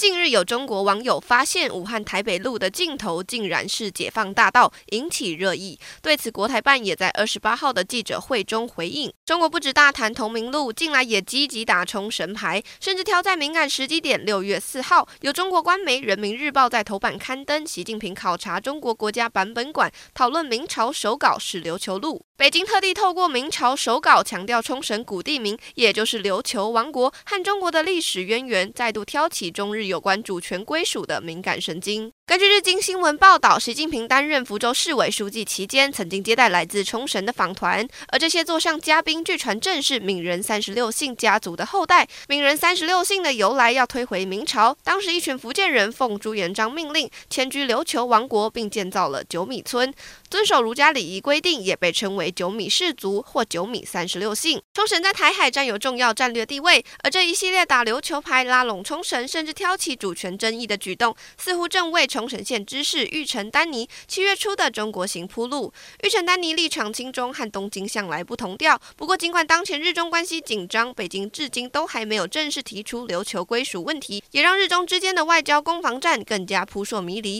近日有中国网友发现武汉台北路的尽头竟然是解放大道，引起热议。对此，国台办也在二十八号的记者会中回应：中国不止大谈同名路，近来也积极打冲绳牌，甚至挑在敏感时机点，六月四号有中国官媒《人民日报》在头版刊登习近平考察中国国家版本馆，讨论明朝手稿是琉球录。北京特地透过明朝手稿强调冲绳古地名，也就是琉球王国和中国的历史渊源，再度挑起中日有关主权归属的敏感神经。根据日经新闻报道，习近平担任福州市委书记期间，曾经接待来自冲绳的访团，而这些座上嘉宾，据传正是闽人三十六姓家族的后代。闽人三十六姓的由来要推回明朝，当时一群福建人奉朱元璋命令迁居琉球王国，并建造了九米村，遵守儒家礼仪规定，也被称为九米氏族或九米三十六姓。冲绳在台海占有重要战略地位，而这一系列打琉球牌、拉拢冲绳，甚至挑起主权争议的举动，似乎正为冲绳县知事玉成丹尼七月初的中国行铺路。玉成丹尼立场亲中，和东京向来不同调。不过，尽管当前日中关系紧张，北京至今都还没有正式提出琉球归属问题，也让日中之间的外交攻防战更加扑朔迷离。